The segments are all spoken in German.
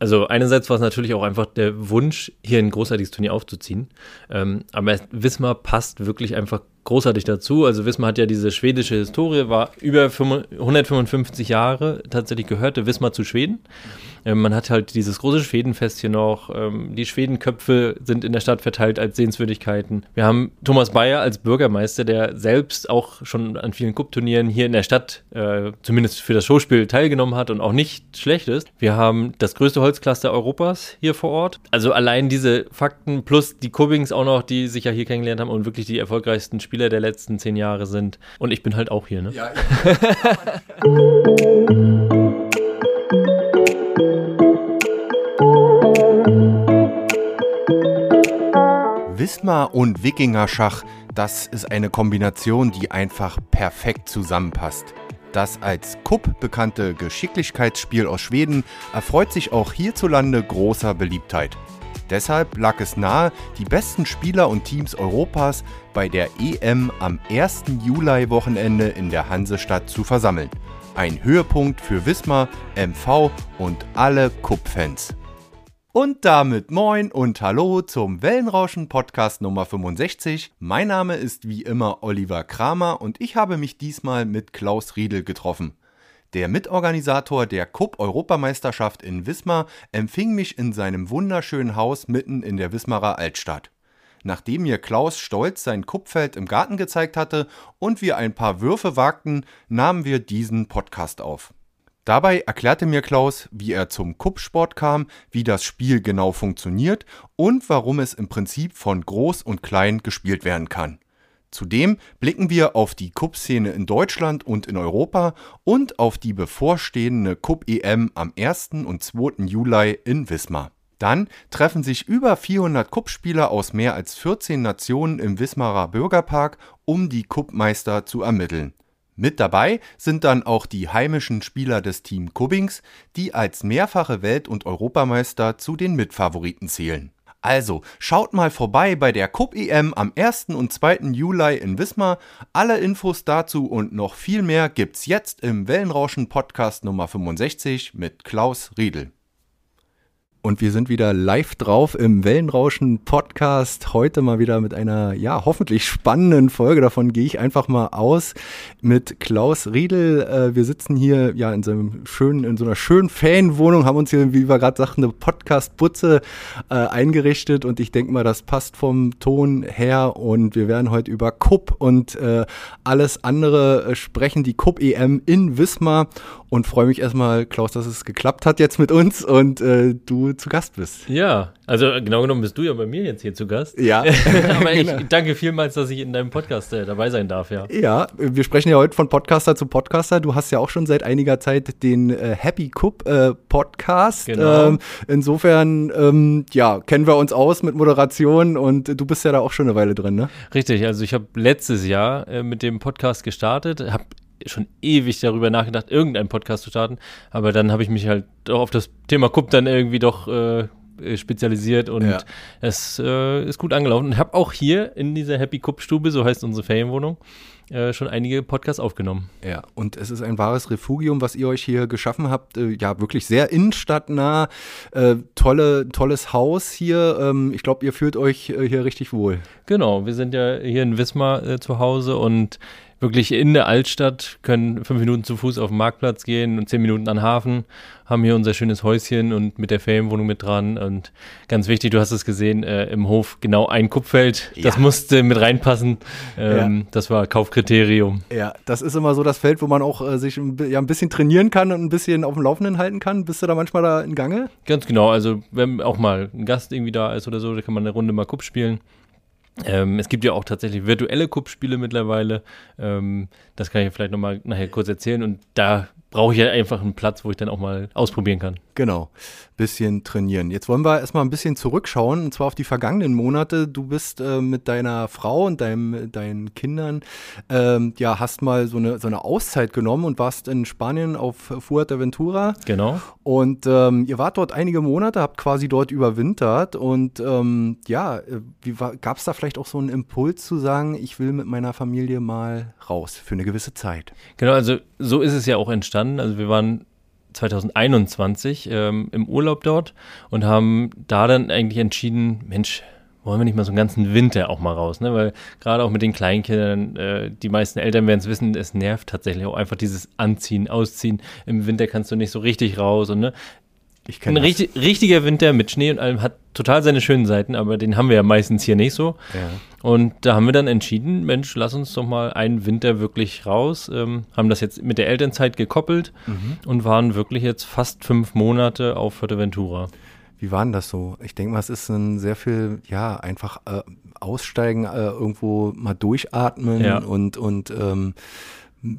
Also einerseits war es natürlich auch einfach der Wunsch, hier ein großartiges Turnier aufzuziehen. Ähm, aber Wismar passt wirklich einfach großartig dazu. Also Wismar hat ja diese schwedische Historie, war über 155 Jahre tatsächlich gehörte Wismar zu Schweden. Ähm, man hat halt dieses große Schwedenfest hier noch. Ähm, die Schwedenköpfe sind in der Stadt verteilt als Sehenswürdigkeiten. Wir haben Thomas Bayer als Bürgermeister, der selbst auch schon an vielen Cup-Turnieren hier in der Stadt, äh, zumindest für das Showspiel, teilgenommen hat und auch nicht schlecht ist. Wir haben das größte Holzcluster Europas hier vor Ort. Also allein diese Fakten plus die Cubbings auch noch, die sich ja hier kennengelernt haben und wirklich die erfolgreichsten Spieler der letzten zehn Jahre sind. Und ich bin halt auch hier, ne? Ja. Wismar und Wikingerschach, das ist eine Kombination, die einfach perfekt zusammenpasst. Das als Kupp bekannte Geschicklichkeitsspiel aus Schweden erfreut sich auch hierzulande großer Beliebtheit. Deshalb lag es nahe, die besten Spieler und Teams Europas bei der EM am 1. Juli-Wochenende in der Hansestadt zu versammeln. Ein Höhepunkt für Wismar, MV und alle Kupp-Fans. Und damit moin und hallo zum Wellenrauschen Podcast Nummer 65. Mein Name ist wie immer Oliver Kramer und ich habe mich diesmal mit Klaus Riedel getroffen. Der Mitorganisator der Cup Europameisterschaft in Wismar empfing mich in seinem wunderschönen Haus mitten in der Wismarer Altstadt. Nachdem mir Klaus stolz sein Kupfeld im Garten gezeigt hatte und wir ein paar Würfe wagten, nahmen wir diesen Podcast auf. Dabei erklärte mir Klaus, wie er zum Kuppsport kam, wie das Spiel genau funktioniert und warum es im Prinzip von groß und klein gespielt werden kann. Zudem blicken wir auf die Cup-Szene in Deutschland und in Europa und auf die bevorstehende Cup-EM am 1. und 2. Juli in Wismar. Dann treffen sich über 400 Cup-Spieler aus mehr als 14 Nationen im Wismarer Bürgerpark, um die Cup-Meister zu ermitteln. Mit dabei sind dann auch die heimischen Spieler des Team Kubbings, die als mehrfache Welt- und Europameister zu den Mitfavoriten zählen. Also, schaut mal vorbei bei der Cup EM am 1. und 2. Juli in Wismar. Alle Infos dazu und noch viel mehr gibt's jetzt im Wellenrauschen Podcast Nummer 65 mit Klaus Riedel. Und wir sind wieder live drauf im Wellenrauschen Podcast. Heute mal wieder mit einer, ja, hoffentlich spannenden Folge. Davon gehe ich einfach mal aus mit Klaus Riedel. Äh, wir sitzen hier, ja, in so einem schönen, in so einer schönen Fanwohnung, haben uns hier, wie wir gerade sagten, eine Podcast-Butze äh, eingerichtet und ich denke mal, das passt vom Ton her und wir werden heute über Cup und äh, alles andere äh, sprechen, die Cup EM in Wismar und freue mich erstmal, Klaus, dass es geklappt hat jetzt mit uns und äh, du zu Gast bist. Ja, also genau genommen bist du ja bei mir jetzt hier zu Gast. Ja. Aber ich genau. danke vielmals, dass ich in deinem Podcast äh, dabei sein darf, ja. Ja, wir sprechen ja heute von Podcaster zu Podcaster. Du hast ja auch schon seit einiger Zeit den äh, Happy Cup äh, Podcast. Genau. Ähm, insofern, ähm, ja, kennen wir uns aus mit Moderation und du bist ja da auch schon eine Weile drin, ne? Richtig, also ich habe letztes Jahr äh, mit dem Podcast gestartet, habe schon ewig darüber nachgedacht, irgendeinen Podcast zu starten. Aber dann habe ich mich halt auf das Thema Cup dann irgendwie doch äh, spezialisiert und ja. es äh, ist gut angelaufen. Und habe auch hier in dieser Happy Cup Stube, so heißt unsere Ferienwohnung, äh, schon einige Podcasts aufgenommen. Ja, und es ist ein wahres Refugium, was ihr euch hier geschaffen habt. Äh, ja, wirklich sehr innenstadtnah. Äh, tolle, tolles Haus hier. Ähm, ich glaube, ihr fühlt euch hier richtig wohl. Genau, wir sind ja hier in Wismar zu Hause und wirklich in der Altstadt, können fünf Minuten zu Fuß auf den Marktplatz gehen und zehn Minuten an den Hafen, haben hier unser schönes Häuschen und mit der Ferienwohnung mit dran. Und ganz wichtig, du hast es gesehen, äh, im Hof genau ein Kupfeld. Ja. Das musste mit reinpassen. Ähm, ja. Das war Kaufkriterium. Ja, das ist immer so das Feld, wo man auch äh, sich ein, ja, ein bisschen trainieren kann und ein bisschen auf dem Laufenden halten kann. Bist du da manchmal da in Gange? Ganz genau. Also, wenn auch mal ein Gast irgendwie da ist oder so, da kann man eine Runde mal Kupp spielen. Ähm, es gibt ja auch tatsächlich virtuelle Cup-Spiele mittlerweile. Ähm, das kann ich vielleicht nochmal nachher kurz erzählen. Und da brauche ich ja einfach einen Platz, wo ich dann auch mal ausprobieren kann. Genau, bisschen trainieren. Jetzt wollen wir erstmal ein bisschen zurückschauen, und zwar auf die vergangenen Monate. Du bist äh, mit deiner Frau und deinem, deinen Kindern, ähm, ja, hast mal so eine, so eine Auszeit genommen und warst in Spanien auf Fuerteventura. Genau. Und ähm, ihr wart dort einige Monate, habt quasi dort überwintert und ähm, ja, äh, gab es da vielleicht auch so einen Impuls zu sagen, ich will mit meiner Familie mal raus für eine gewisse Zeit? Genau, also so ist es ja auch entstanden. Also wir waren 2021 ähm, im Urlaub dort und haben da dann eigentlich entschieden, Mensch, wollen wir nicht mal so einen ganzen Winter auch mal raus, ne? Weil gerade auch mit den Kleinkindern, äh, die meisten Eltern werden es wissen, es nervt tatsächlich auch einfach dieses Anziehen, Ausziehen. Im Winter kannst du nicht so richtig raus und ne? Ich Ein richtig, richtiger Winter mit Schnee und allem hat total seine schönen Seiten, aber den haben wir ja meistens hier nicht so. Ja. Und da haben wir dann entschieden, Mensch, lass uns doch mal einen Winter wirklich raus. Ähm, haben das jetzt mit der Elternzeit gekoppelt mhm. und waren wirklich jetzt fast fünf Monate auf Fuerteventura. Wie war denn das so? Ich denke mal, es ist ein sehr viel, ja, einfach äh, aussteigen, äh, irgendwo mal durchatmen ja. und, und ähm,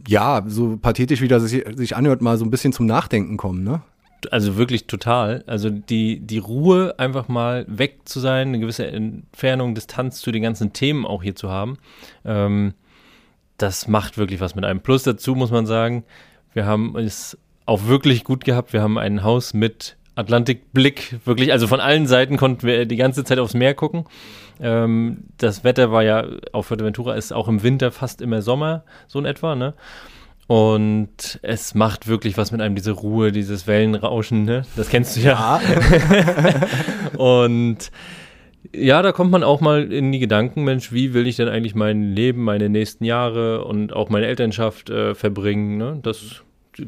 ja, so pathetisch wie das sich anhört, mal so ein bisschen zum Nachdenken kommen, ne? Also wirklich total. Also die, die Ruhe, einfach mal weg zu sein, eine gewisse Entfernung, Distanz zu den ganzen Themen auch hier zu haben, ähm, das macht wirklich was mit einem. Plus dazu muss man sagen, wir haben es auch wirklich gut gehabt. Wir haben ein Haus mit Atlantikblick, wirklich, also von allen Seiten konnten wir die ganze Zeit aufs Meer gucken. Ähm, das Wetter war ja auf Fuerteventura ist auch im Winter fast immer Sommer, so in etwa, ne? Und es macht wirklich was mit einem, diese Ruhe, dieses Wellenrauschen, ne? Das kennst du ja. ja. und ja, da kommt man auch mal in die Gedanken, Mensch, wie will ich denn eigentlich mein Leben, meine nächsten Jahre und auch meine Elternschaft äh, verbringen? Ne? Das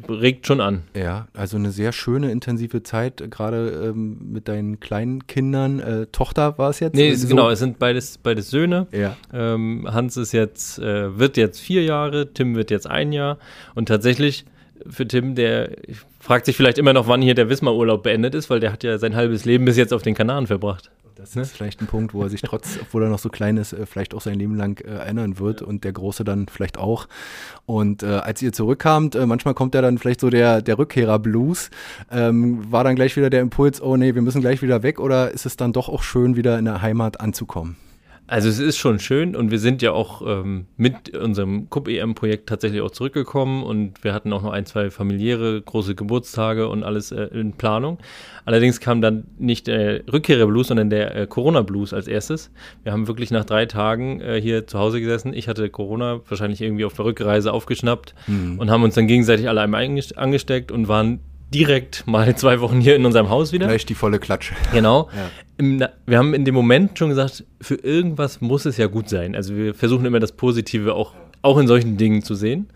regt schon an. Ja, also eine sehr schöne, intensive Zeit, gerade ähm, mit deinen kleinen Kindern. Äh, Tochter war es jetzt? Nee, so? genau, es sind beides, beides Söhne. Ja. Ähm, Hans ist jetzt, äh, wird jetzt vier Jahre, Tim wird jetzt ein Jahr. Und tatsächlich für Tim, der fragt sich vielleicht immer noch, wann hier der Wismar-Urlaub beendet ist, weil der hat ja sein halbes Leben bis jetzt auf den Kanaren verbracht. Das ne? ist vielleicht ein Punkt, wo er sich trotz, obwohl er noch so klein ist, äh, vielleicht auch sein Leben lang äh, erinnern wird ja. und der Große dann vielleicht auch. Und äh, als ihr zurückkamt, äh, manchmal kommt ja dann vielleicht so der, der Rückkehrer-Blues. Ähm, war dann gleich wieder der Impuls, oh nee, wir müssen gleich wieder weg oder ist es dann doch auch schön, wieder in der Heimat anzukommen? Also es ist schon schön und wir sind ja auch ähm, mit unserem Cup-EM-Projekt tatsächlich auch zurückgekommen und wir hatten auch noch ein, zwei familiäre große Geburtstage und alles äh, in Planung. Allerdings kam dann nicht der Rückkehrer-Blues, sondern der äh, Corona-Blues als erstes. Wir haben wirklich nach drei Tagen äh, hier zu Hause gesessen. Ich hatte Corona wahrscheinlich irgendwie auf der Rückreise aufgeschnappt mhm. und haben uns dann gegenseitig alle einmal angesteckt und waren direkt mal zwei Wochen hier in unserem Haus wieder. Gleich die volle Klatsche. Genau. Ja. Im, wir haben in dem Moment schon gesagt, für irgendwas muss es ja gut sein. Also wir versuchen immer das Positive auch, auch in solchen Dingen zu sehen.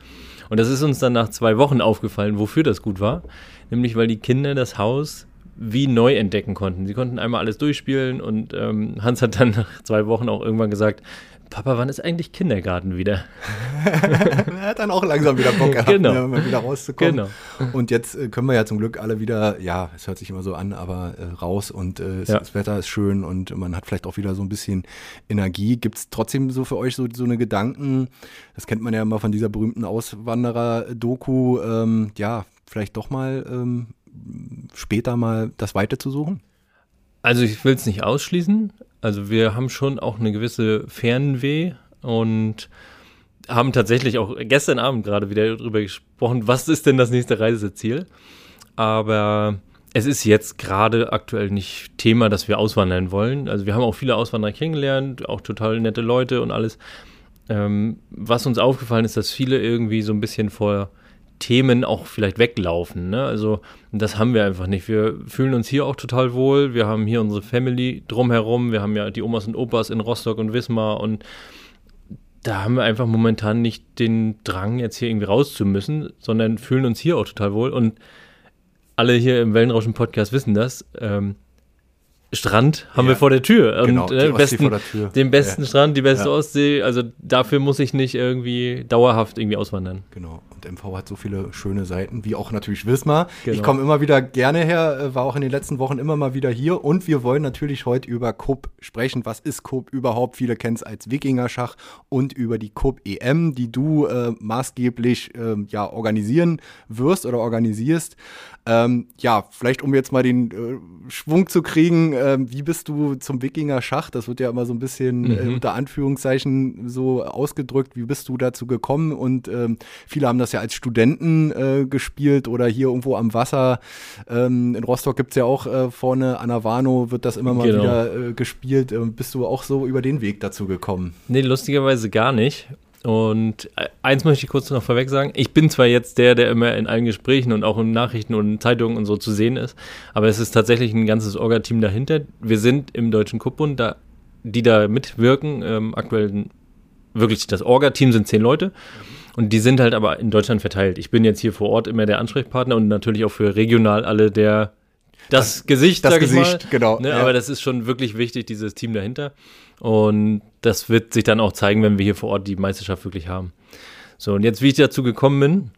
Und das ist uns dann nach zwei Wochen aufgefallen, wofür das gut war. Nämlich, weil die Kinder das Haus wie neu entdecken konnten. Sie konnten einmal alles durchspielen und ähm, Hans hat dann nach zwei Wochen auch irgendwann gesagt, Papa, wann ist eigentlich Kindergarten wieder? er hat dann auch langsam wieder Bock gehabt, genau. ne, wieder rauszukommen. Genau. Und jetzt äh, können wir ja zum Glück alle wieder, ja, es hört sich immer so an, aber äh, raus und äh, ja. das Wetter ist schön und man hat vielleicht auch wieder so ein bisschen Energie. Gibt es trotzdem so für euch so, so eine Gedanken, das kennt man ja immer von dieser berühmten Auswanderer-Doku, ähm, ja, vielleicht doch mal ähm, später mal das Weite zu suchen? Also ich will es nicht ausschließen. Also wir haben schon auch eine gewisse Fernweh und haben tatsächlich auch gestern Abend gerade wieder darüber gesprochen, was ist denn das nächste Reiseziel. Aber es ist jetzt gerade aktuell nicht Thema, dass wir auswandern wollen. Also wir haben auch viele Auswanderer kennengelernt, auch total nette Leute und alles. Ähm, was uns aufgefallen ist, dass viele irgendwie so ein bisschen vor Themen auch vielleicht weglaufen. Ne? Also das haben wir einfach nicht. Wir fühlen uns hier auch total wohl. Wir haben hier unsere Family drumherum. Wir haben ja die Omas und Opas in Rostock und Wismar und da haben wir einfach momentan nicht den Drang, jetzt hier irgendwie raus zu müssen, sondern fühlen uns hier auch total wohl. Und alle hier im Wellenrauschen-Podcast wissen das. Ähm, Strand haben ja. wir vor der Tür. Genau, und äh, besten, Tür. den besten ja. Strand, die beste ja. Ostsee. Also dafür muss ich nicht irgendwie dauerhaft irgendwie auswandern. Genau. Und MV hat so viele schöne Seiten, wie auch natürlich Wismar. Genau. Ich komme immer wieder gerne her, äh, war auch in den letzten Wochen immer mal wieder hier. Und wir wollen natürlich heute über Coop sprechen. Was ist Coop überhaupt? Viele kennen es als Wikingerschach und über die Coop EM, die du äh, maßgeblich äh, ja, organisieren wirst oder organisierst. Ähm, ja, vielleicht um jetzt mal den äh, Schwung zu kriegen, äh, wie bist du zum Wikinger Schach? Das wird ja immer so ein bisschen äh, mhm. äh, unter Anführungszeichen so ausgedrückt. Wie bist du dazu gekommen? Und ähm, viele haben das ja als Studenten äh, gespielt oder hier irgendwo am Wasser. Ähm, in Rostock gibt es ja auch äh, vorne an Warnow wird das immer mal genau. wieder gespielt. bist du auch so über den Weg dazu gekommen? Nee, lustigerweise gar nicht. Und äh, eins möchte ich kurz noch vorweg sagen. Ich bin zwar jetzt der, der immer in allen Gesprächen und auch in Nachrichten und Zeitungen und so zu sehen ist, aber es ist tatsächlich ein ganzes Orga-Team dahinter. Wir sind im Deutschen Kuppbund, da, die da mitwirken. Ähm, aktuell wirklich das Orga-Team sind zehn Leute. Und die sind halt aber in Deutschland verteilt. Ich bin jetzt hier vor Ort immer der Ansprechpartner und natürlich auch für regional alle der das, das Gesicht, das Gesicht, mal, genau. Ne, ja. Aber das ist schon wirklich wichtig, dieses Team dahinter. Und das wird sich dann auch zeigen, wenn wir hier vor Ort die Meisterschaft wirklich haben. So, und jetzt, wie ich dazu gekommen bin,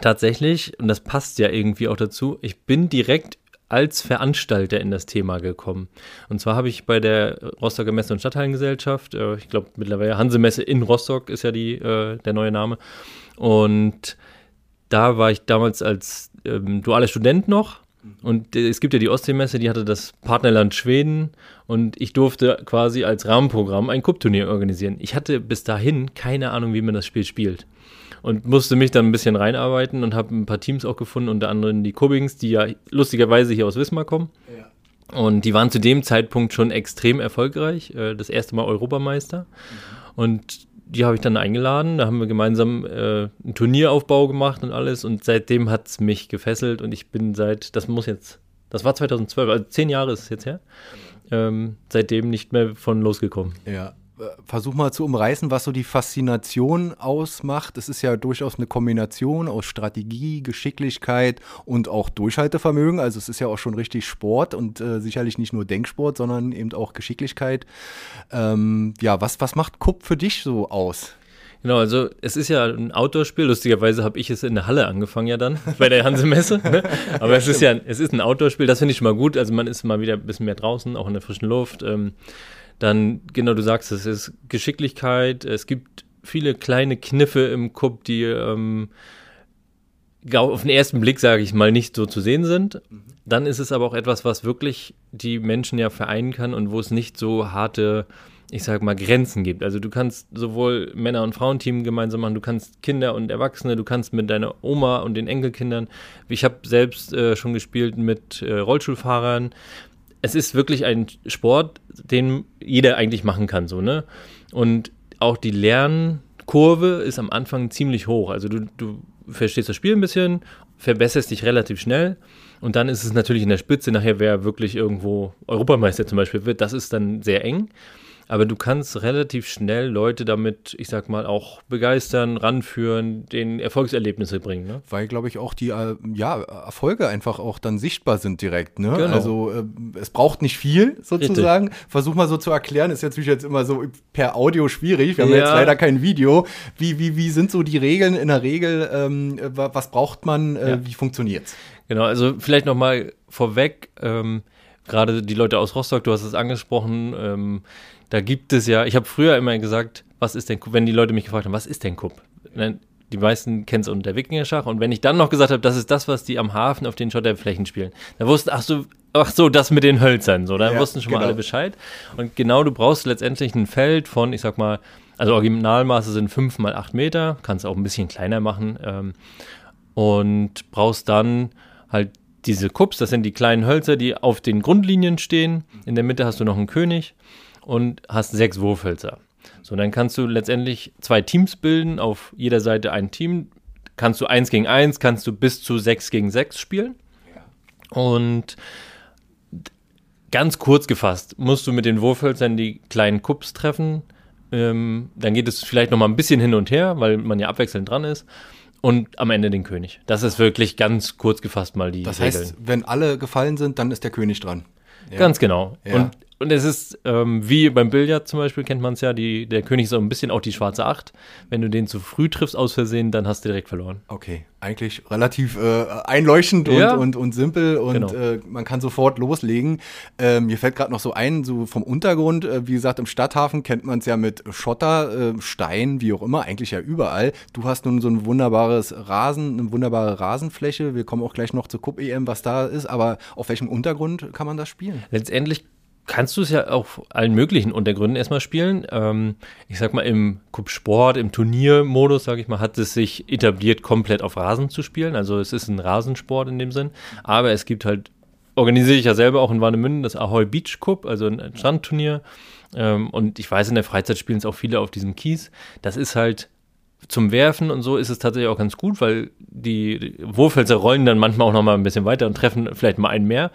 tatsächlich, und das passt ja irgendwie auch dazu, ich bin direkt als Veranstalter in das Thema gekommen. Und zwar habe ich bei der Rostocker Messe- und Stadthallengesellschaft, äh, ich glaube mittlerweile Hansemesse in Rostock ist ja die, äh, der neue Name. Und da war ich damals als ähm, dualer Student noch und es gibt ja die Ostseemesse, die hatte das Partnerland Schweden und ich durfte quasi als Rahmenprogramm ein Cup-Turnier organisieren. Ich hatte bis dahin keine Ahnung, wie man das Spiel spielt und musste mich dann ein bisschen reinarbeiten und habe ein paar Teams auch gefunden, unter anderem die Kubbings, die ja lustigerweise hier aus Wismar kommen. Ja. Und die waren zu dem Zeitpunkt schon extrem erfolgreich, äh, das erste Mal Europameister. Mhm. Und die habe ich dann eingeladen. Da haben wir gemeinsam äh, einen Turnieraufbau gemacht und alles. Und seitdem hat es mich gefesselt. Und ich bin seit, das muss jetzt, das war 2012, also zehn Jahre ist es jetzt her, ähm, seitdem nicht mehr von losgekommen. Ja. Versuch mal zu umreißen, was so die Faszination ausmacht. Es ist ja durchaus eine Kombination aus Strategie, Geschicklichkeit und auch Durchhaltevermögen. Also es ist ja auch schon richtig Sport und äh, sicherlich nicht nur Denksport, sondern eben auch Geschicklichkeit. Ähm, ja, was, was macht Kupp für dich so aus? Genau, also es ist ja ein Outdoor-Spiel. Lustigerweise habe ich es in der Halle angefangen ja dann, bei der Hanse-Messe. Ne? Aber es ist ja es ist ein Outdoor-Spiel, das finde ich schon mal gut. Also man ist mal wieder ein bisschen mehr draußen, auch in der frischen Luft. Ähm, dann, genau, du sagst es, ist Geschicklichkeit, es gibt viele kleine Kniffe im Cup, die ähm, auf den ersten Blick, sage ich mal, nicht so zu sehen sind. Mhm. Dann ist es aber auch etwas, was wirklich die Menschen ja vereinen kann und wo es nicht so harte, ich sage mal, Grenzen gibt. Also du kannst sowohl Männer- und Frauenteam gemeinsam machen, du kannst Kinder und Erwachsene, du kannst mit deiner Oma und den Enkelkindern. Ich habe selbst äh, schon gespielt mit äh, Rollstuhlfahrern es ist wirklich ein Sport, den jeder eigentlich machen kann, so, ne? Und auch die Lernkurve ist am Anfang ziemlich hoch. Also du, du verstehst das Spiel ein bisschen, verbesserst dich relativ schnell und dann ist es natürlich in der Spitze nachher, wer wirklich irgendwo Europameister zum Beispiel wird, das ist dann sehr eng aber du kannst relativ schnell Leute damit, ich sag mal, auch begeistern, ranführen, den Erfolgserlebnisse bringen. Ne? Weil, glaube ich, auch die äh, ja, Erfolge einfach auch dann sichtbar sind direkt. Ne? Genau. Also äh, es braucht nicht viel sozusagen. Richtig. Versuch mal so zu erklären, ist natürlich jetzt immer so per Audio schwierig. Wir haben ja. jetzt leider kein Video. Wie, wie, wie sind so die Regeln in der Regel? Ähm, was braucht man? Äh, ja. Wie funktioniert's? Genau, also vielleicht noch mal vorweg. Ähm, Gerade die Leute aus Rostock, du hast es angesprochen, ähm, da gibt es ja, ich habe früher immer gesagt, was ist denn, wenn die Leute mich gefragt haben, was ist denn Kupp? Die meisten kennen es unter Wikingerschach und wenn ich dann noch gesagt habe, das ist das, was die am Hafen auf den Schotterflächen spielen, da wussten, ach so, ach so, das mit den Hölzern, so, da ja, wussten schon genau. mal alle Bescheid. Und genau, du brauchst letztendlich ein Feld von, ich sag mal, also Originalmaße sind 5 mal 8 Meter, kannst auch ein bisschen kleiner machen ähm, und brauchst dann halt diese Kups, das sind die kleinen Hölzer, die auf den Grundlinien stehen. In der Mitte hast du noch einen König und hast sechs Wurfhölzer. So, dann kannst du letztendlich zwei Teams bilden, auf jeder Seite ein Team. Kannst du eins gegen eins, kannst du bis zu sechs gegen sechs spielen. Und ganz kurz gefasst, musst du mit den Wurfhölzern die kleinen Kups treffen. Ähm, dann geht es vielleicht noch mal ein bisschen hin und her, weil man ja abwechselnd dran ist. Und am Ende den König. Das ist wirklich ganz kurz gefasst mal die Das heißt, Regeln. wenn alle gefallen sind, dann ist der König dran. Ja. Ganz genau. Ja. Und und es ist ähm, wie beim Billard zum Beispiel, kennt man es ja, die, der König ist auch ein bisschen auch die schwarze Acht. Wenn du den zu früh triffst aus Versehen, dann hast du direkt verloren. Okay, eigentlich relativ äh, einleuchtend und, ja. und, und simpel und genau. äh, man kann sofort loslegen. Ähm, mir fällt gerade noch so ein, so vom Untergrund, äh, wie gesagt, im Stadthafen kennt man es ja mit Schotter, äh, Stein, wie auch immer, eigentlich ja überall. Du hast nun so ein wunderbares Rasen, eine wunderbare Rasenfläche. Wir kommen auch gleich noch zur Cup-EM, was da ist, aber auf welchem Untergrund kann man das spielen? Letztendlich kannst du es ja auf allen möglichen Untergründen erstmal spielen. Ähm, ich sag mal, im Cup-Sport, im Turniermodus, sag ich mal, hat es sich etabliert, komplett auf Rasen zu spielen. Also es ist ein Rasensport in dem Sinn. Aber es gibt halt organisiere ich ja selber auch in Warnemünde das Ahoy Beach Cup, also ein Strandturnier. Ähm, und ich weiß, in der Freizeit spielen es auch viele auf diesem Kies. Das ist halt zum Werfen und so ist es tatsächlich auch ganz gut, weil die Wurfhölzer rollen dann manchmal auch noch mal ein bisschen weiter und treffen vielleicht mal einen mehr.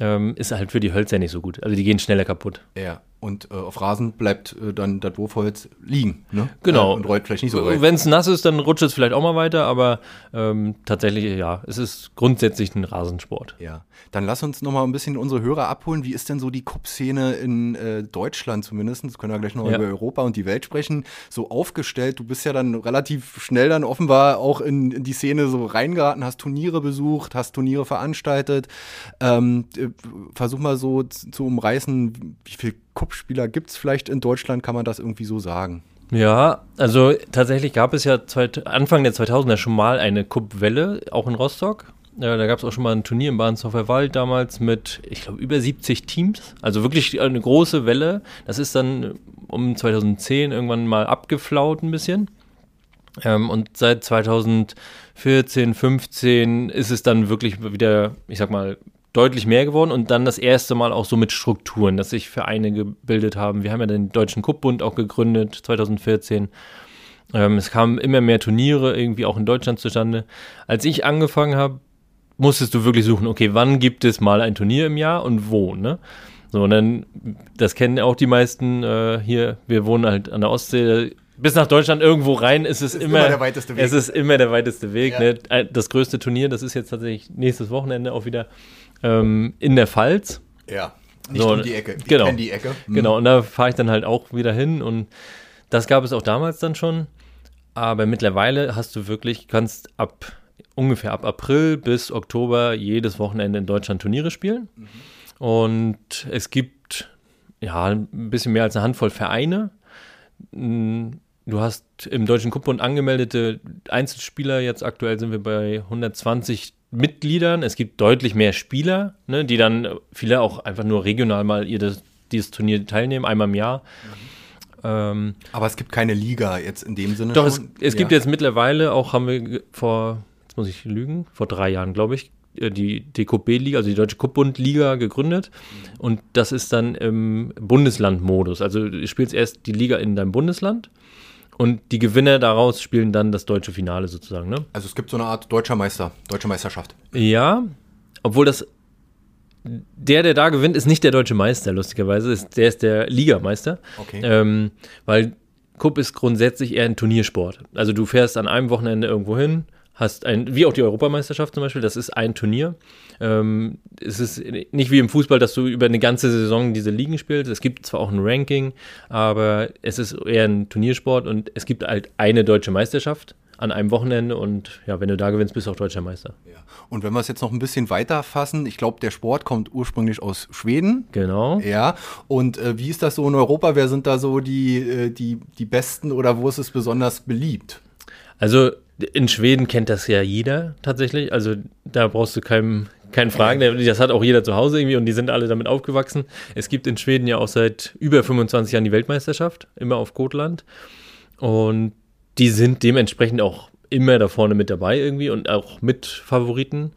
Ähm, ist halt für die Hölzer nicht so gut. Also die gehen schneller kaputt. Ja. Und äh, auf Rasen bleibt äh, dann das Wurfholz liegen. Ne? Genau. Äh, und rollt vielleicht nicht so weit. Wenn es nass ist, dann rutscht es vielleicht auch mal weiter, aber ähm, tatsächlich, ja, es ist grundsätzlich ein Rasensport. Ja. Dann lass uns noch mal ein bisschen unsere Hörer abholen. Wie ist denn so die Cup-Szene in äh, Deutschland zumindest? Das können wir gleich noch ja. über Europa und die Welt sprechen. So aufgestellt, du bist ja dann relativ schnell dann offenbar auch in, in die Szene so reingeraten, hast Turniere besucht, hast Turniere veranstaltet. Ähm, äh, versuch mal so zu umreißen, wie viel Cup-Spieler gibt es vielleicht in Deutschland, kann man das irgendwie so sagen? Ja, also tatsächlich gab es ja zweit, Anfang der 2000er schon mal eine Cup-Welle, auch in Rostock. Ja, da gab es auch schon mal ein Turnier im Bahnshofer Wald damals mit, ich glaube, über 70 Teams. Also wirklich eine große Welle. Das ist dann um 2010 irgendwann mal abgeflaut ein bisschen. Ähm, und seit 2014, 15 ist es dann wirklich wieder, ich sag mal, deutlich mehr geworden und dann das erste Mal auch so mit Strukturen, dass sich Vereine gebildet haben. Wir haben ja den Deutschen Kuppbund auch gegründet 2014. Ähm, es kamen immer mehr Turniere irgendwie auch in Deutschland zustande. Als ich angefangen habe, musstest du wirklich suchen, okay, wann gibt es mal ein Turnier im Jahr und wo, ne? So, und dann, das kennen auch die meisten äh, hier, wir wohnen halt an der Ostsee, bis nach Deutschland irgendwo rein ist es ist immer, immer, der weiteste Weg. Es ist immer der weiteste Weg. Ja. Ne? Das größte Turnier, das ist jetzt tatsächlich nächstes Wochenende auch wieder ähm, in der Pfalz. Ja, nicht so, um die Ecke. Ich genau, die Ecke. Mhm. Genau, und da fahre ich dann halt auch wieder hin und das gab es auch damals dann schon. Aber mittlerweile hast du wirklich, kannst ab ungefähr ab April bis Oktober jedes Wochenende in Deutschland Turniere spielen. Mhm. Und es gibt ja ein bisschen mehr als eine Handvoll Vereine. Du hast im Deutschen Kuppbund angemeldete Einzelspieler. Jetzt aktuell sind wir bei 120 Mitgliedern. Es gibt deutlich mehr Spieler, ne, die dann viele auch einfach nur regional mal ihr das, dieses Turnier teilnehmen, einmal im Jahr. Mhm. Ähm, Aber es gibt keine Liga jetzt in dem Sinne. Doch, es, es ja. gibt jetzt mittlerweile auch, haben wir vor, jetzt muss ich lügen, vor drei Jahren, glaube ich, äh, die DKB-Liga, also die Deutsche Kuppbund-Liga gegründet. Und das ist dann im Bundesland-Modus. Also du spielst erst die Liga in deinem Bundesland und die Gewinner daraus spielen dann das deutsche Finale sozusagen, ne? Also es gibt so eine Art deutscher Meister, deutsche Meisterschaft. Ja, obwohl das der, der da gewinnt, ist nicht der deutsche Meister, lustigerweise. Ist, der ist der Ligameister. Okay. Ähm, weil Cup ist grundsätzlich eher ein Turniersport. Also du fährst an einem Wochenende irgendwo hin, hast ein, wie auch die Europameisterschaft zum Beispiel, das ist ein Turnier. Ähm, es ist nicht wie im Fußball, dass du über eine ganze Saison diese Ligen spielst. Es gibt zwar auch ein Ranking, aber es ist eher ein Turniersport und es gibt halt eine deutsche Meisterschaft an einem Wochenende und ja, wenn du da gewinnst, bist du auch deutscher Meister. Ja. Und wenn wir es jetzt noch ein bisschen weiter fassen, ich glaube, der Sport kommt ursprünglich aus Schweden. Genau. Ja. Und äh, wie ist das so in Europa? Wer sind da so die, äh, die, die Besten oder wo ist es besonders beliebt? Also in Schweden kennt das ja jeder tatsächlich. Also da brauchst du keinem, keinen Fragen. Das hat auch jeder zu Hause irgendwie und die sind alle damit aufgewachsen. Es gibt in Schweden ja auch seit über 25 Jahren die Weltmeisterschaft, immer auf Gotland. Und die sind dementsprechend auch immer da vorne mit dabei irgendwie und auch mit Favoriten.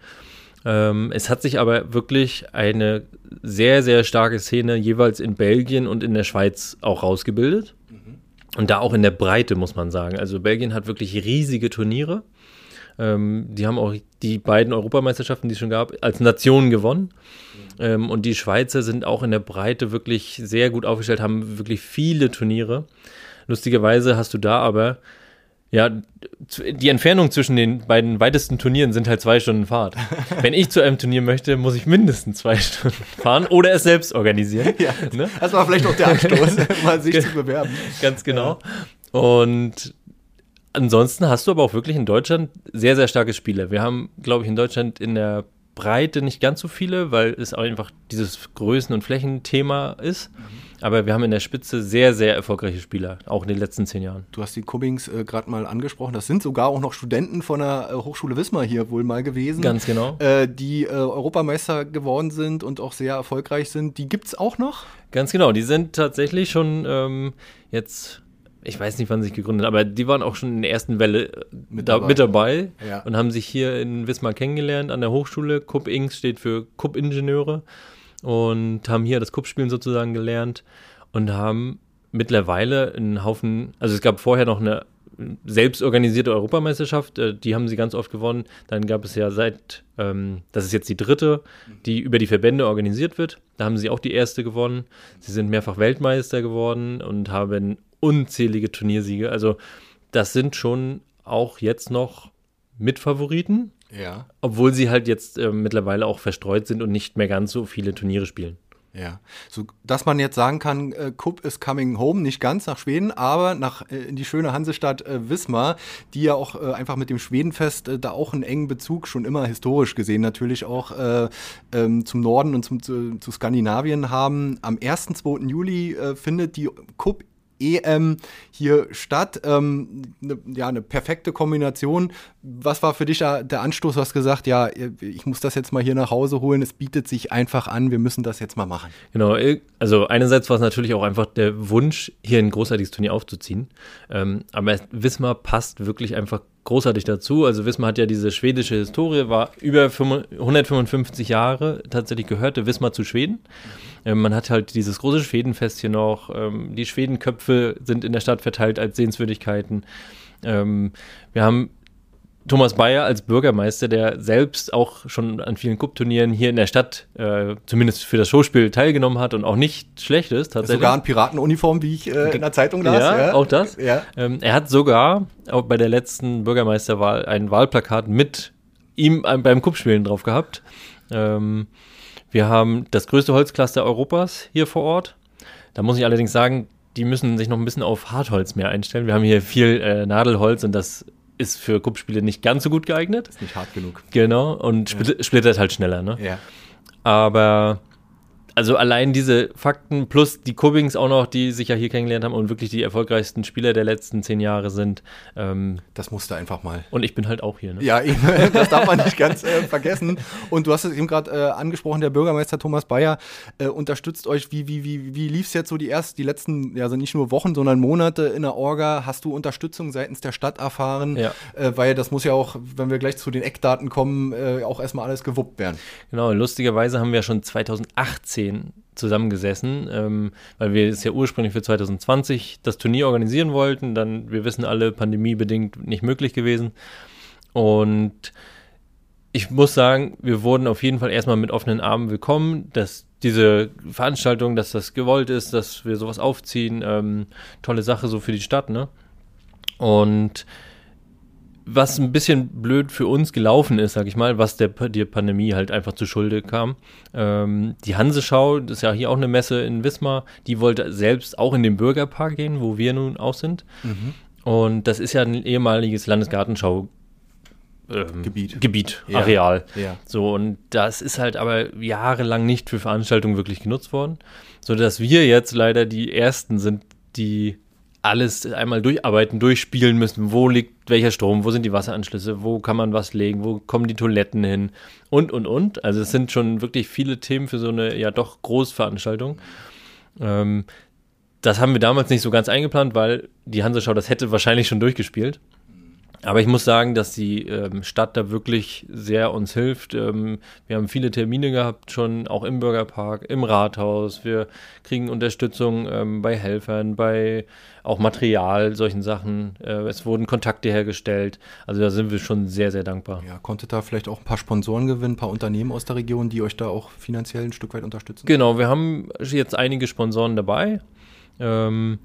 Ähm, es hat sich aber wirklich eine sehr, sehr starke Szene jeweils in Belgien und in der Schweiz auch rausgebildet. Und da auch in der Breite, muss man sagen. Also Belgien hat wirklich riesige Turniere. Ähm, die haben auch die beiden Europameisterschaften, die es schon gab, als Nation gewonnen. Ähm, und die Schweizer sind auch in der Breite wirklich sehr gut aufgestellt, haben wirklich viele Turniere. Lustigerweise hast du da aber ja, die Entfernung zwischen den beiden weitesten Turnieren sind halt zwei Stunden Fahrt. Wenn ich zu einem Turnier möchte, muss ich mindestens zwei Stunden fahren oder es selbst organisieren. Ja, ne? Das war vielleicht auch der Anstoß, mal sich zu bewerben. Ganz genau. Und ansonsten hast du aber auch wirklich in Deutschland sehr, sehr starke Spiele. Wir haben, glaube ich, in Deutschland in der Breite nicht ganz so viele, weil es einfach dieses Größen- und Flächenthema ist. Mhm. Aber wir haben in der Spitze sehr, sehr erfolgreiche Spieler, auch in den letzten zehn Jahren. Du hast die Cubbings äh, gerade mal angesprochen. Das sind sogar auch noch Studenten von der äh, Hochschule Wismar hier wohl mal gewesen. Ganz genau. Äh, die äh, Europameister geworden sind und auch sehr erfolgreich sind. Die gibt es auch noch? Ganz genau. Die sind tatsächlich schon ähm, jetzt ich weiß nicht, wann sie sich gegründet, aber die waren auch schon in der ersten Welle äh, mit da, dabei, mit dabei ja. und haben sich hier in Wismar kennengelernt an der Hochschule. Kupp Inks steht für Kupp-Ingenieure und haben hier das Kupp-Spielen sozusagen gelernt und haben mittlerweile einen Haufen, also es gab vorher noch eine selbstorganisierte Europameisterschaft, äh, die haben sie ganz oft gewonnen. Dann gab es ja seit, ähm, das ist jetzt die dritte, die über die Verbände organisiert wird. Da haben sie auch die erste gewonnen. Sie sind mehrfach Weltmeister geworden und haben unzählige Turniersiege. Also das sind schon auch jetzt noch Mitfavoriten. Ja. Obwohl sie halt jetzt äh, mittlerweile auch verstreut sind und nicht mehr ganz so viele Turniere spielen. Ja, so dass man jetzt sagen kann, äh, Kupp ist coming home, nicht ganz nach Schweden, aber nach äh, in die schöne Hansestadt äh, Wismar, die ja auch äh, einfach mit dem Schwedenfest äh, da auch einen engen Bezug schon immer historisch gesehen natürlich auch äh, ähm, zum Norden und zum, zu, zu Skandinavien haben. Am 1. 2. Juli findet die Kupp EM hier statt. Ähm, ne, ja, eine perfekte Kombination. Was war für dich der Anstoß? Du hast gesagt, ja, ich muss das jetzt mal hier nach Hause holen. Es bietet sich einfach an. Wir müssen das jetzt mal machen. Genau. Also einerseits war es natürlich auch einfach der Wunsch, hier ein großartiges Turnier aufzuziehen. Ähm, aber Wismar passt wirklich einfach großartig dazu. Also Wismar hat ja diese schwedische Historie, war über 155 Jahre tatsächlich gehörte Wismar zu Schweden. Ähm, man hat halt dieses große Schwedenfest hier noch. Ähm, die Schwedenköpfe sind in der Stadt verteilt als Sehenswürdigkeiten. Ähm, wir haben Thomas Bayer als Bürgermeister, der selbst auch schon an vielen Cup-Turnieren hier in der Stadt, äh, zumindest für das Showspiel, teilgenommen hat und auch nicht schlecht ist. Tatsächlich. Sogar in Piratenuniform, wie ich äh, in der Zeitung las. Ja, ja. auch das. Ja. Ähm, er hat sogar auch bei der letzten Bürgermeisterwahl ein Wahlplakat mit ihm beim Cup-Spielen drauf gehabt. Ähm, wir haben das größte Holzcluster Europas hier vor Ort. Da muss ich allerdings sagen, die müssen sich noch ein bisschen auf Hartholz mehr einstellen. Wir haben hier viel äh, Nadelholz und das ist für Kuppspiele nicht ganz so gut geeignet. Ist nicht hart genug. Genau, und ja. splittert halt schneller, ne? Ja. Aber also allein diese Fakten plus die Cubbings auch noch, die sich ja hier kennengelernt haben und wirklich die erfolgreichsten Spieler der letzten zehn Jahre sind. Ähm, das musste einfach mal. Und ich bin halt auch hier. Ne? Ja, das darf man nicht ganz äh, vergessen. Und du hast es eben gerade äh, angesprochen, der Bürgermeister Thomas Bayer äh, unterstützt euch. Wie, wie, wie, wie lief es jetzt so die ersten, die letzten, ja, also nicht nur Wochen, sondern Monate in der Orga? Hast du Unterstützung seitens der Stadt erfahren? Ja. Äh, weil das muss ja auch, wenn wir gleich zu den Eckdaten kommen, äh, auch erstmal alles gewuppt werden. Genau, lustigerweise haben wir schon 2018 2010 zusammengesessen, ähm, weil wir es ja ursprünglich für 2020 das Turnier organisieren wollten. Dann, wir wissen alle, pandemiebedingt nicht möglich gewesen. Und ich muss sagen, wir wurden auf jeden Fall erstmal mit offenen Armen willkommen, dass diese Veranstaltung, dass das gewollt ist, dass wir sowas aufziehen. Ähm, tolle Sache so für die Stadt, ne? Und was ein bisschen blöd für uns gelaufen ist, sag ich mal, was der, der Pandemie halt einfach zu Schulde kam. Ähm, die Hanseschau, das ist ja hier auch eine Messe in Wismar, die wollte selbst auch in den Bürgerpark gehen, wo wir nun auch sind. Mhm. Und das ist ja ein ehemaliges Landesgartenschau. Ähm, Gebiet. Gebiet, ja. Areal. Ja. So, und das ist halt aber jahrelang nicht für Veranstaltungen wirklich genutzt worden. Sodass wir jetzt leider die ersten sind, die alles einmal durcharbeiten, durchspielen müssen. Wo liegt welcher Strom, wo sind die Wasseranschlüsse, wo kann man was legen, wo kommen die Toiletten hin und, und, und. Also es sind schon wirklich viele Themen für so eine ja doch Großveranstaltung. Ähm, das haben wir damals nicht so ganz eingeplant, weil die Hanseschau das hätte wahrscheinlich schon durchgespielt. Aber ich muss sagen, dass die ähm, Stadt da wirklich sehr uns hilft. Ähm, wir haben viele Termine gehabt, schon auch im Bürgerpark, im Rathaus. Wir kriegen Unterstützung ähm, bei Helfern, bei auch Material, solchen Sachen. Äh, es wurden Kontakte hergestellt. Also da sind wir schon sehr, sehr dankbar. Ja, konntet da vielleicht auch ein paar Sponsoren gewinnen, ein paar Unternehmen aus der Region, die euch da auch finanziell ein Stück weit unterstützen? Genau, wir haben jetzt einige Sponsoren dabei. Ähm,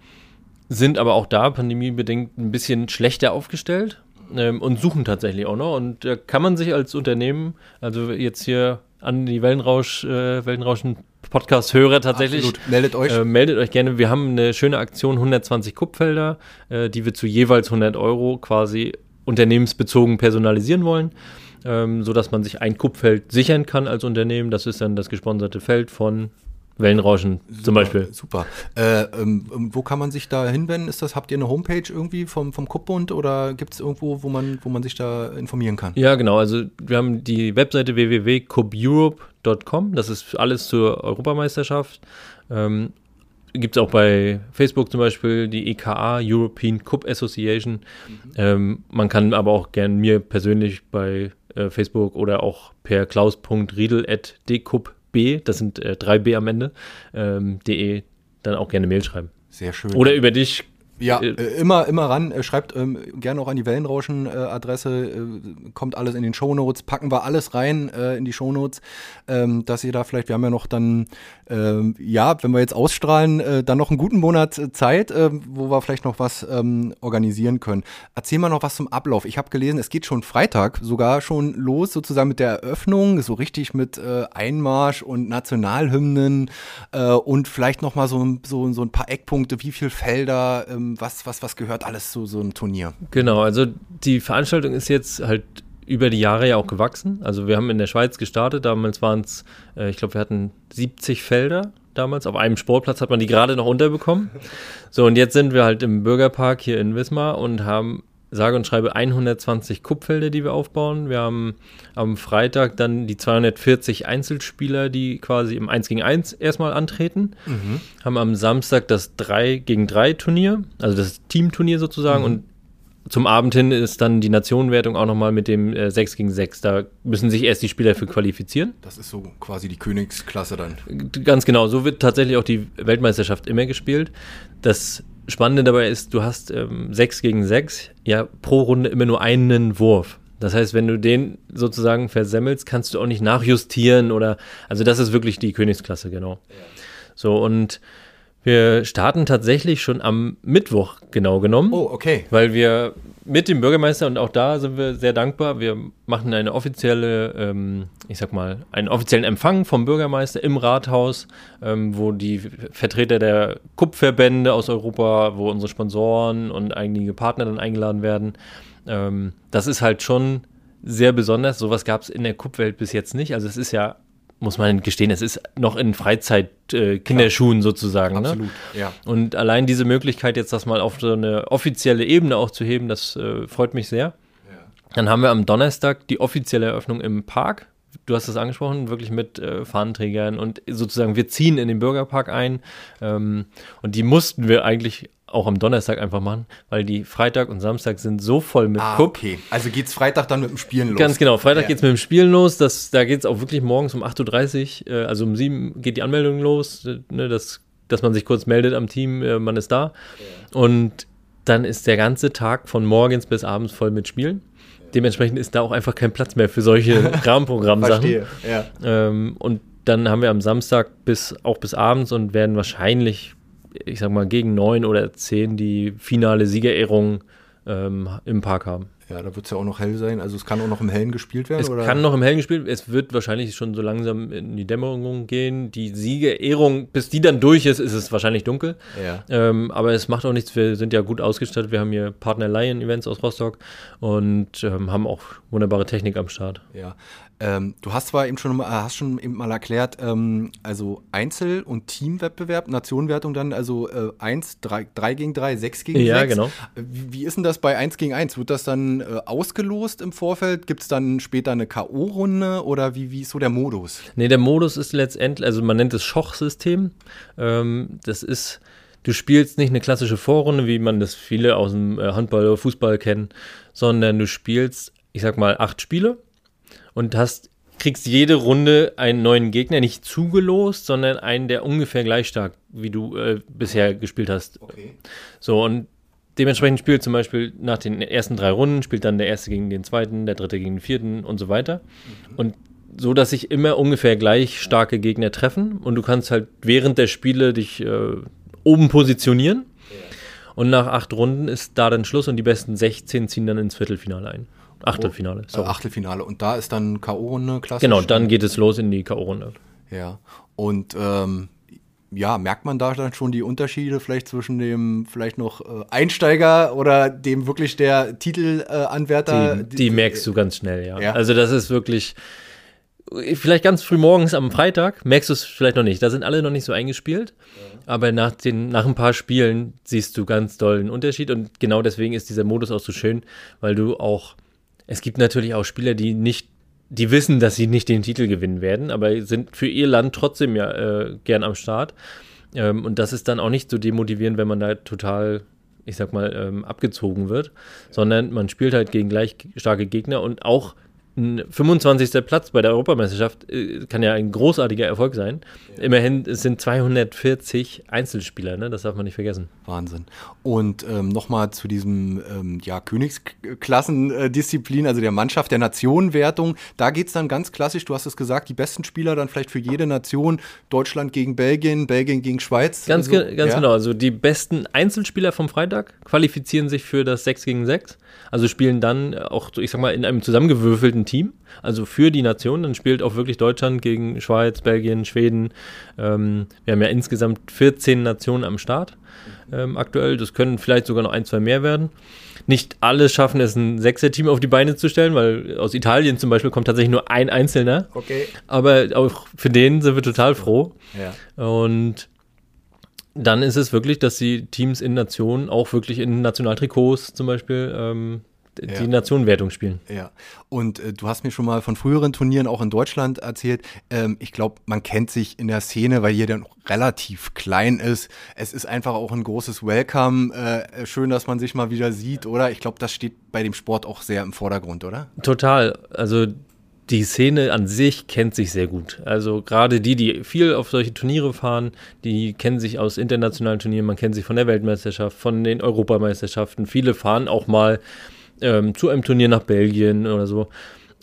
sind aber auch da pandemiebedingt ein bisschen schlechter aufgestellt ähm, und suchen tatsächlich auch noch. Und da äh, kann man sich als Unternehmen, also jetzt hier an die Wellenrausch, äh, Wellenrauschen Podcast-Hörer tatsächlich. Absolut. Meldet euch. Äh, meldet euch gerne. Wir haben eine schöne Aktion, 120 Kupfelder, äh, die wir zu jeweils 100 Euro quasi unternehmensbezogen personalisieren wollen, ähm, sodass man sich ein Kupfeld sichern kann als Unternehmen. Das ist dann das gesponserte Feld von Wellenrauschen super, zum Beispiel. Super. Äh, ähm, ähm, wo kann man sich da hinwenden? Ist das, habt ihr eine Homepage irgendwie vom, vom Kuppbund oder gibt es irgendwo, wo man, wo man sich da informieren kann? Ja, genau. Also wir haben die Webseite www.cupeurope.com. Das ist alles zur Europameisterschaft. Ähm, gibt es auch bei Facebook zum Beispiel die EKA, European Cup Association. Mhm. Ähm, man kann aber auch gern mir persönlich bei äh, Facebook oder auch per das sind äh, 3b am Ende, ähm, de, dann auch gerne Mail schreiben. Sehr schön. Oder über dich ja, äh, äh, immer, immer ran. Äh, schreibt ähm, gerne auch an die Wellenrauschen-Adresse. Äh, kommt alles in den Shownotes. Packen wir alles rein äh, in die Shownotes, ähm, dass ihr da vielleicht, wir haben ja noch dann, ähm, ja, wenn wir jetzt ausstrahlen, äh, dann noch einen guten Monat Zeit, wo wir vielleicht noch was ähm, organisieren können. Erzähl mal noch was zum Ablauf. Ich habe gelesen, es geht schon Freitag sogar schon los, sozusagen mit der Eröffnung, so richtig mit Einmarsch und Nationalhymnen und vielleicht noch mal so, so, so ein paar Eckpunkte, wie viele Felder, ähm, was, was, was gehört alles zu so einem Turnier? Genau, also die Veranstaltung ist jetzt halt über die Jahre ja auch gewachsen. Also wir haben in der Schweiz gestartet, damals waren es, äh, ich glaube, wir hatten 70 Felder damals. Auf einem Sportplatz hat man die gerade noch unterbekommen. So, und jetzt sind wir halt im Bürgerpark hier in Wismar und haben sage und schreibe 120 Kuppfelder, die wir aufbauen. Wir haben am Freitag dann die 240 Einzelspieler, die quasi im 1 gegen 1 erstmal antreten. Mhm. Haben am Samstag das 3 gegen 3 Turnier, also das Teamturnier sozusagen. Mhm. Und zum Abend hin ist dann die Nationenwertung auch nochmal mit dem äh, 6 gegen 6. Da müssen sich erst die Spieler für qualifizieren. Das ist so quasi die Königsklasse dann. Ganz genau, so wird tatsächlich auch die Weltmeisterschaft immer gespielt. Das Spannende dabei ist, du hast ähm, 6 gegen 6, ja, pro Runde immer nur einen Wurf. Das heißt, wenn du den sozusagen versemmelst, kannst du auch nicht nachjustieren oder, also das ist wirklich die Königsklasse, genau. Ja. So, und wir starten tatsächlich schon am Mittwoch genau genommen. Oh, okay. Weil wir mit dem Bürgermeister und auch da sind wir sehr dankbar. Wir machen eine offizielle, ähm, ich sag mal, einen offiziellen Empfang vom Bürgermeister im Rathaus, ähm, wo die Vertreter der Kupferbände aus Europa, wo unsere Sponsoren und einige Partner dann eingeladen werden. Ähm, das ist halt schon sehr besonders. Sowas gab es in der Kupfwelt bis jetzt nicht. Also es ist ja muss man gestehen, es ist noch in Freizeit-Kinderschuhen äh, sozusagen. Ne? Absolut, ne? ja. Und allein diese Möglichkeit, jetzt das mal auf so eine offizielle Ebene auch zu heben, das äh, freut mich sehr. Ja. Dann haben wir am Donnerstag die offizielle Eröffnung im Park. Du hast es angesprochen, wirklich mit äh, Fahnenträgern und sozusagen wir ziehen in den Bürgerpark ein. Ähm, und die mussten wir eigentlich auch am Donnerstag einfach machen, weil die Freitag und Samstag sind so voll mit ah, Cup. Okay, also geht's Freitag dann mit dem Spielen los. Ganz genau, Freitag ja. geht's mit dem Spielen los. Das, da geht's auch wirklich morgens um 8.30 Uhr, äh, also um 7 Uhr geht die Anmeldung los, äh, ne, das, dass man sich kurz meldet am Team, äh, man ist da. Ja. Und dann ist der ganze Tag von morgens bis abends voll mit Spielen. Dementsprechend ist da auch einfach kein Platz mehr für solche Rahmenprogrammsachen. ja. Ähm, und dann haben wir am Samstag bis auch bis abends und werden wahrscheinlich ich sag mal, gegen neun oder zehn die finale Siegerehrung ähm, im Park haben. Ja, da wird es ja auch noch hell sein. Also es kann auch noch im Hellen gespielt werden? Es oder? kann noch im Hellen gespielt werden. Es wird wahrscheinlich schon so langsam in die Dämmerung gehen. Die Siegerehrung, bis die dann durch ist, ist es wahrscheinlich dunkel. Ja. Ähm, aber es macht auch nichts. Wir sind ja gut ausgestattet. Wir haben hier Partner Lion Events aus Rostock und ähm, haben auch wunderbare Technik am Start. Ja. Ähm, du hast zwar eben schon, hast schon eben mal erklärt, ähm, also Einzel- und Teamwettbewerb, Nationenwertung dann, also äh, 1, 3, 3 gegen 3, 6 gegen 6. Ja, genau. Äh, wie, wie, ist denn das bei 1 gegen 1? Wird das dann äh, ausgelost im Vorfeld? Gibt es dann später eine K.O.-Runde oder wie, wie ist so der Modus? Nee, der Modus ist letztendlich, also man nennt es Schoch-System. Ähm, das ist du spielst nicht eine klassische Vorrunde, wie man das viele aus dem äh, Handball oder Fußball kennen, sondern du spielst, ich sag mal, acht Spiele und hast, kriegst jede Runde einen neuen Gegner, nicht zugelost, sondern einen, der ungefähr gleich stark, wie du äh, bisher gespielt hast. Okay. So, und dementsprechend spielt zum Beispiel nach den ersten drei Runden, spielt dann der erste gegen den zweiten, der dritte gegen den vierten und so weiter. Mhm. Und so, dass sich immer ungefähr gleich starke Gegner treffen und du kannst halt während der Spiele dich äh, oben positionieren. Und nach acht Runden ist da dann Schluss und die besten 16 ziehen dann ins Viertelfinale ein. Achtelfinale. Sorry. Äh, Achtelfinale. Und da ist dann K.O.-Runde klassisch? Genau, dann geht es los in die K.O.-Runde. Ja. Und ähm, ja, merkt man da dann schon die Unterschiede vielleicht zwischen dem vielleicht noch äh, Einsteiger oder dem wirklich der Titelanwärter? Die, die, merkst du ganz schnell, ja. ja. Also das ist wirklich vielleicht ganz früh morgens am Freitag merkst du es vielleicht noch nicht. Da sind alle noch nicht so eingespielt. Ja. Aber nach, den, nach ein paar Spielen siehst du ganz doll einen Unterschied. Und genau deswegen ist dieser Modus auch so schön, weil du auch es gibt natürlich auch Spieler, die nicht, die wissen, dass sie nicht den Titel gewinnen werden, aber sind für ihr Land trotzdem ja äh, gern am Start. Ähm, und das ist dann auch nicht so demotivierend, wenn man da total, ich sag mal, ähm, abgezogen wird, sondern man spielt halt gegen gleich starke Gegner und auch ein 25. Platz bei der Europameisterschaft äh, kann ja ein großartiger Erfolg sein. Ja. Immerhin es sind 240 Einzelspieler, ne? das darf man nicht vergessen. Wahnsinn. Und ähm, nochmal zu diesem ähm, ja, Königsklassendisziplin, also der Mannschaft der Nationenwertung. Da geht es dann ganz klassisch, du hast es gesagt, die besten Spieler dann vielleicht für jede Nation. Deutschland gegen Belgien, Belgien gegen Schweiz. Ganz, also, ge ganz ja. genau. Also die besten Einzelspieler vom Freitag qualifizieren sich für das 6 gegen 6. Also spielen dann auch, ich sag mal, in einem zusammengewürfelten Team, also für die Nation. Dann spielt auch wirklich Deutschland gegen Schweiz, Belgien, Schweden. Ähm, wir haben ja insgesamt 14 Nationen am Start ähm, aktuell. Das können vielleicht sogar noch ein, zwei mehr werden. Nicht alle schaffen es, ein Sechser-Team auf die Beine zu stellen, weil aus Italien zum Beispiel kommt tatsächlich nur ein Einzelner. Okay. Aber auch für den sind wir total froh. Ja. Und dann ist es wirklich, dass die Teams in Nationen auch wirklich in Nationaltrikots zum Beispiel ähm, die ja. Nationenwertung spielen. Ja, und äh, du hast mir schon mal von früheren Turnieren auch in Deutschland erzählt. Ähm, ich glaube, man kennt sich in der Szene, weil hier dann relativ klein ist. Es ist einfach auch ein großes Welcome. Äh, schön, dass man sich mal wieder sieht, oder? Ich glaube, das steht bei dem Sport auch sehr im Vordergrund, oder? Total. Also die Szene an sich kennt sich sehr gut. Also gerade die, die viel auf solche Turniere fahren, die kennen sich aus internationalen Turnieren, man kennt sich von der Weltmeisterschaft, von den Europameisterschaften. Viele fahren auch mal ähm, zu einem Turnier nach Belgien oder so.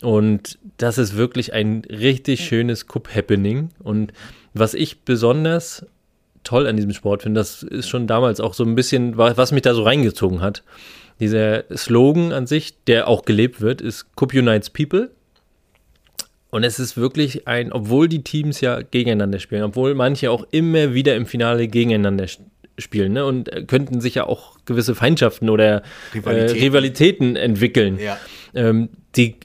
Und das ist wirklich ein richtig schönes Cup-Happening. Und was ich besonders toll an diesem Sport finde, das ist schon damals auch so ein bisschen, was mich da so reingezogen hat. Dieser Slogan an sich, der auch gelebt wird, ist Cup Unites People. Und es ist wirklich ein, obwohl die Teams ja gegeneinander spielen, obwohl manche auch immer wieder im Finale gegeneinander spielen ne? und könnten sich ja auch gewisse Feindschaften oder Rivalitäten, äh, Rivalitäten entwickeln. Ja. Ähm, die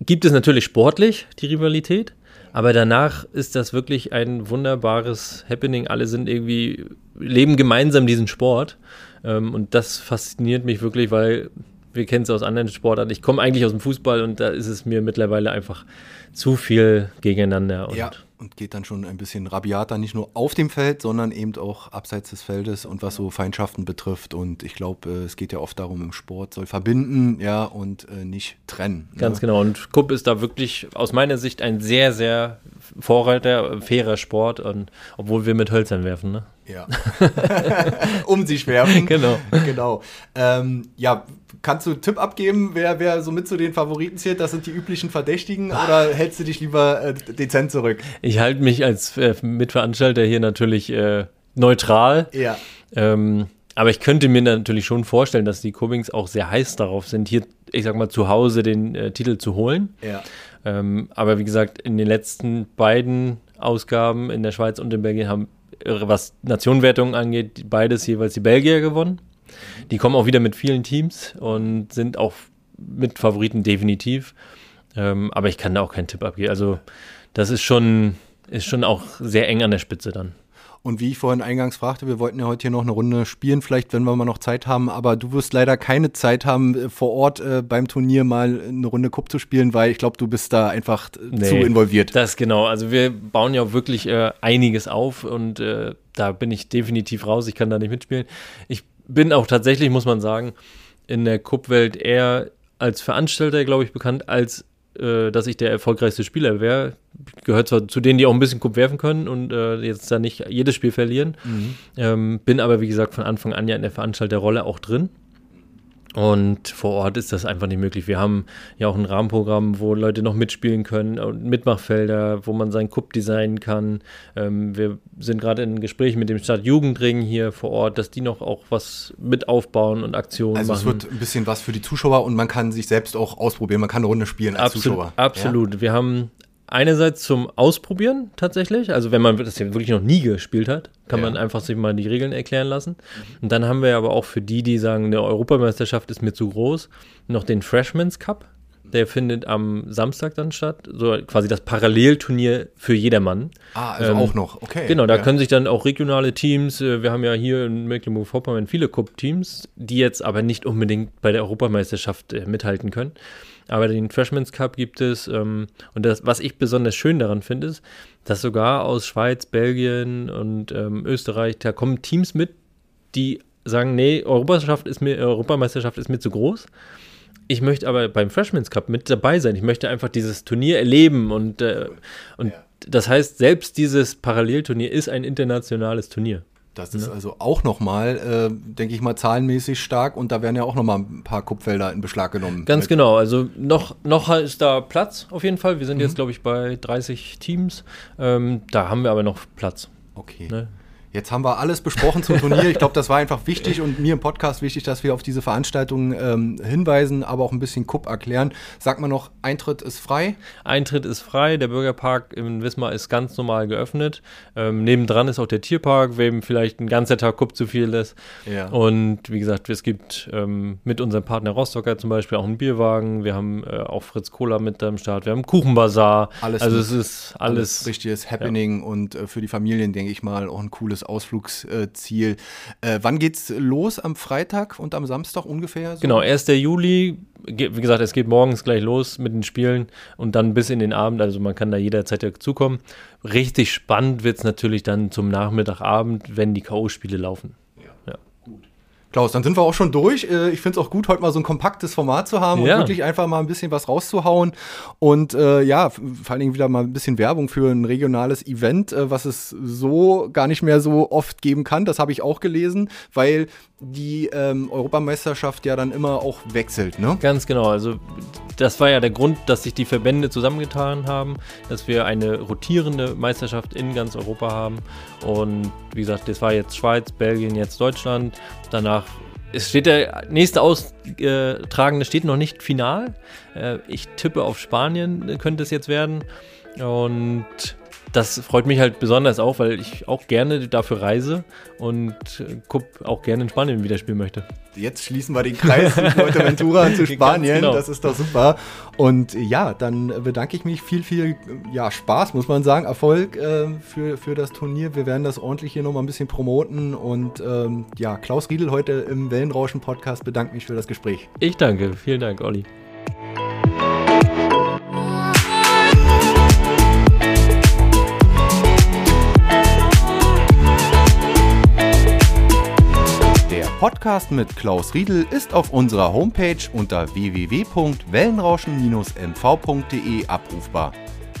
gibt es natürlich sportlich, die Rivalität, aber danach ist das wirklich ein wunderbares Happening. Alle sind irgendwie, leben gemeinsam diesen Sport. Ähm, und das fasziniert mich wirklich, weil wir kennen es aus anderen Sportarten. Ich komme eigentlich aus dem Fußball und da ist es mir mittlerweile einfach zu viel gegeneinander. ja, und geht dann schon ein bisschen rabiater, nicht nur auf dem Feld, sondern eben auch abseits des Feldes und was so Feindschaften betrifft. Und ich glaube, äh, es geht ja oft darum, im Sport soll verbinden, ja, und äh, nicht trennen. Ne? Ganz genau. Und Kupp ist da wirklich aus meiner Sicht ein sehr, sehr Vorreiter, fairer Sport, und, obwohl wir mit Hölzern werfen, ne? Ja. um sich werfen. Genau. Genau. Ähm, ja, kannst du einen Tipp abgeben, wer, wer so mit zu den Favoriten zählt? Das sind die üblichen Verdächtigen oder hältst du dich lieber äh, dezent zurück? Ich halte mich als äh, Mitveranstalter hier natürlich äh, neutral. Ja. Ähm, aber ich könnte mir natürlich schon vorstellen, dass die Cummings auch sehr heiß darauf sind, hier, ich sag mal, zu Hause den äh, Titel zu holen. Ja. Ähm, aber wie gesagt, in den letzten beiden Ausgaben in der Schweiz und in Belgien haben, äh, was Nationenwertungen angeht, beides jeweils die Belgier gewonnen. Die kommen auch wieder mit vielen Teams und sind auch mit Favoriten definitiv. Ähm, aber ich kann da auch keinen Tipp abgeben. Also, das ist schon, ist schon auch sehr eng an der Spitze dann. Und wie ich vorhin eingangs fragte, wir wollten ja heute hier noch eine Runde spielen, vielleicht, wenn wir mal noch Zeit haben, aber du wirst leider keine Zeit haben, äh, vor Ort äh, beim Turnier mal eine Runde Cup zu spielen, weil ich glaube, du bist da einfach nee, zu involviert. Das genau. Also wir bauen ja auch wirklich äh, einiges auf und äh, da bin ich definitiv raus. Ich kann da nicht mitspielen. Ich bin auch tatsächlich, muss man sagen, in der Cup-Welt eher als Veranstalter, glaube ich, bekannt, als äh, dass ich der erfolgreichste Spieler wäre. Gehört zwar zu denen, die auch ein bisschen Cup werfen können und äh, jetzt da nicht jedes Spiel verlieren. Mhm. Ähm, bin aber, wie gesagt, von Anfang an ja in der Veranstalterrolle auch drin. Und vor Ort ist das einfach nicht möglich. Wir haben ja auch ein Rahmenprogramm, wo Leute noch mitspielen können und Mitmachfelder, wo man seinen Cup designen kann. Ähm, wir sind gerade in Gesprächen mit dem Stadtjugendring hier vor Ort, dass die noch auch was mit aufbauen und Aktionen also machen. Also es wird ein bisschen was für die Zuschauer und man kann sich selbst auch ausprobieren. Man kann eine Runde spielen als Absolut, Zuschauer. Absolut. Ja? Wir haben einerseits zum Ausprobieren tatsächlich, also wenn man das wirklich noch nie gespielt hat, kann ja. man einfach sich mal die Regeln erklären lassen. Und dann haben wir aber auch für die, die sagen, eine Europameisterschaft ist mir zu groß, noch den Freshman's Cup. Der findet am Samstag dann statt. So quasi das Parallelturnier für jedermann. Ah, also Ähm, auch noch, okay. Genau, da ja. können sich dann auch regionale Teams, äh, wir haben ja hier in Mecklenburg-Vorpommern viele Cup-Teams, die jetzt aber nicht unbedingt bei der Europameisterschaft äh, mithalten können. Aber den Freshman's Cup gibt es. Ähm, und das, was ich besonders schön daran finde, ist, dass sogar aus Schweiz, Belgien und ähm, Österreich, da kommen Teams mit, die sagen, nee, Europameisterschaft ist mir, Europameisterschaft ist mir zu groß. Ich möchte aber beim Freshman's Cup mit dabei sein. Ich möchte einfach dieses Turnier erleben und, äh, und Ja. das heißt, selbst dieses Parallelturnier ist ein internationales Turnier. Das ist also auch nochmal, äh, denke ich mal, zahlenmäßig stark und da werden ja auch nochmal ein paar Kupfelder in Beschlag genommen. Ganz Mit- genau. Also noch, noch ist da Platz auf jeden Fall. Wir Mhm. sind jetzt, glaube ich, bei 30 Teams. Ähm, da haben wir aber noch Platz. Okay. Ne? Jetzt haben wir alles besprochen zum Turnier. Ich glaube, das war einfach wichtig und mir im Podcast wichtig, dass wir auf diese Veranstaltung ähm, hinweisen, aber auch ein bisschen Kupp erklären. Sag mal noch, Eintritt ist frei. Eintritt ist frei, der Bürgerpark in Wismar ist ganz normal geöffnet. Ähm, nebendran ist auch der Tierpark, wem vielleicht ein ganzer Tag Kupp zu viel ist. Ja. Und wie gesagt, es gibt ähm, mit unserem Partner Rostocker zum Beispiel auch einen Bierwagen. Wir haben äh, auch Fritz Cola mit am Start. Wir haben einen Kuchenbazar. Alles also es ist alles. richtiges Happening und äh, für die Familien, denke ich mal, auch ein cooles Ausflugsziel. Äh, wann geht's los? Am Freitag und am Samstag ungefähr? So? Genau, 1. Juli, wie gesagt, es geht morgens gleich los mit den Spielen und dann bis in den Abend, also man kann da jederzeit dazukommen. Richtig spannend wird es natürlich dann zum Nachmittagabend, wenn die K.O.-Spiele laufen. Klaus, dann sind wir auch schon durch. Äh, Ich finde es auch gut, heute mal so ein kompaktes Format zu haben Ja. und wirklich einfach mal ein bisschen was rauszuhauen. Und äh, ja, vor allen Dingen wieder mal ein bisschen Werbung für ein regionales Event, äh, was es so gar nicht mehr so oft geben kann. Das habe ich auch gelesen, weil die ähm, Europameisterschaft ja dann immer auch wechselt, ne? Ganz genau, also das war ja der Grund, dass sich die Verbände zusammengetan haben, dass wir eine rotierende Meisterschaft in ganz Europa haben. Und wie gesagt, das war jetzt Schweiz, Belgien, jetzt Deutschland. Danach es steht der nächste Austragende steht noch nicht final. Äh, Ich tippe auf Spanien, äh, könnte es jetzt werden. Und das freut mich halt besonders auch, weil ich auch gerne dafür reise und äh, auch gerne in Spanien wieder spielen möchte. Jetzt schließen wir den Kreis von Fuerteventura zu Spanien. genau. Das ist doch super. Und ja, dann bedanke ich mich. Viel, viel ja, Spaß, muss man sagen. Erfolg äh, für, für das Turnier. Wir werden das ordentlich hier nochmal ein bisschen promoten. Und ähm, ja, Klaus Riedel heute im Wellenrauschen-Podcast bedankt mich für das Gespräch. Ich danke, vielen Dank, Olli. Podcast mit Klaus Riedel ist auf unserer Homepage unter www.wellenrauschen-mv.de abrufbar.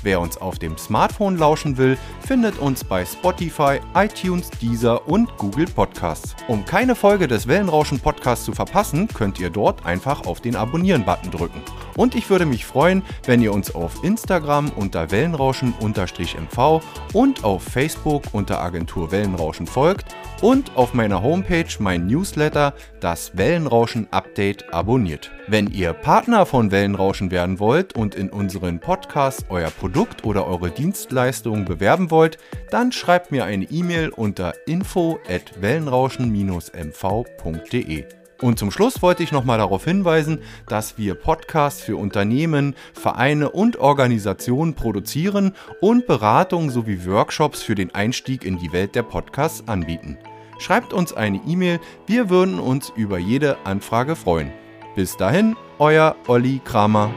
Wer uns auf dem Smartphone lauschen will, findet uns bei Spotify, iTunes, Deezer und Google Podcasts. Um keine Folge des Wellenrauschen Podcasts zu verpassen, könnt ihr dort einfach auf den Abonnieren-Button drücken. Und ich würde mich freuen, wenn ihr uns auf Instagram unter Wellenrauschen-MV und auf Facebook unter Agentur Wellenrauschen folgt und auf meiner Homepage mein Newsletter, das Wellenrauschen Update, abonniert. Wenn ihr Partner von Wellenrauschen werden wollt und in unseren Podcasts euer Produkt oder eure Dienstleistung bewerben wollt, dann schreibt mir eine E-Mail unter info at wellenrauschen-mv.de. Und zum Schluss wollte ich nochmal darauf hinweisen, dass wir Podcasts für Unternehmen, Vereine und Organisationen produzieren und Beratungen sowie Workshops für den Einstieg in die Welt der Podcasts anbieten. Schreibt uns eine E-Mail, wir würden uns über jede Anfrage freuen. Bis dahin, euer Olli Kramer.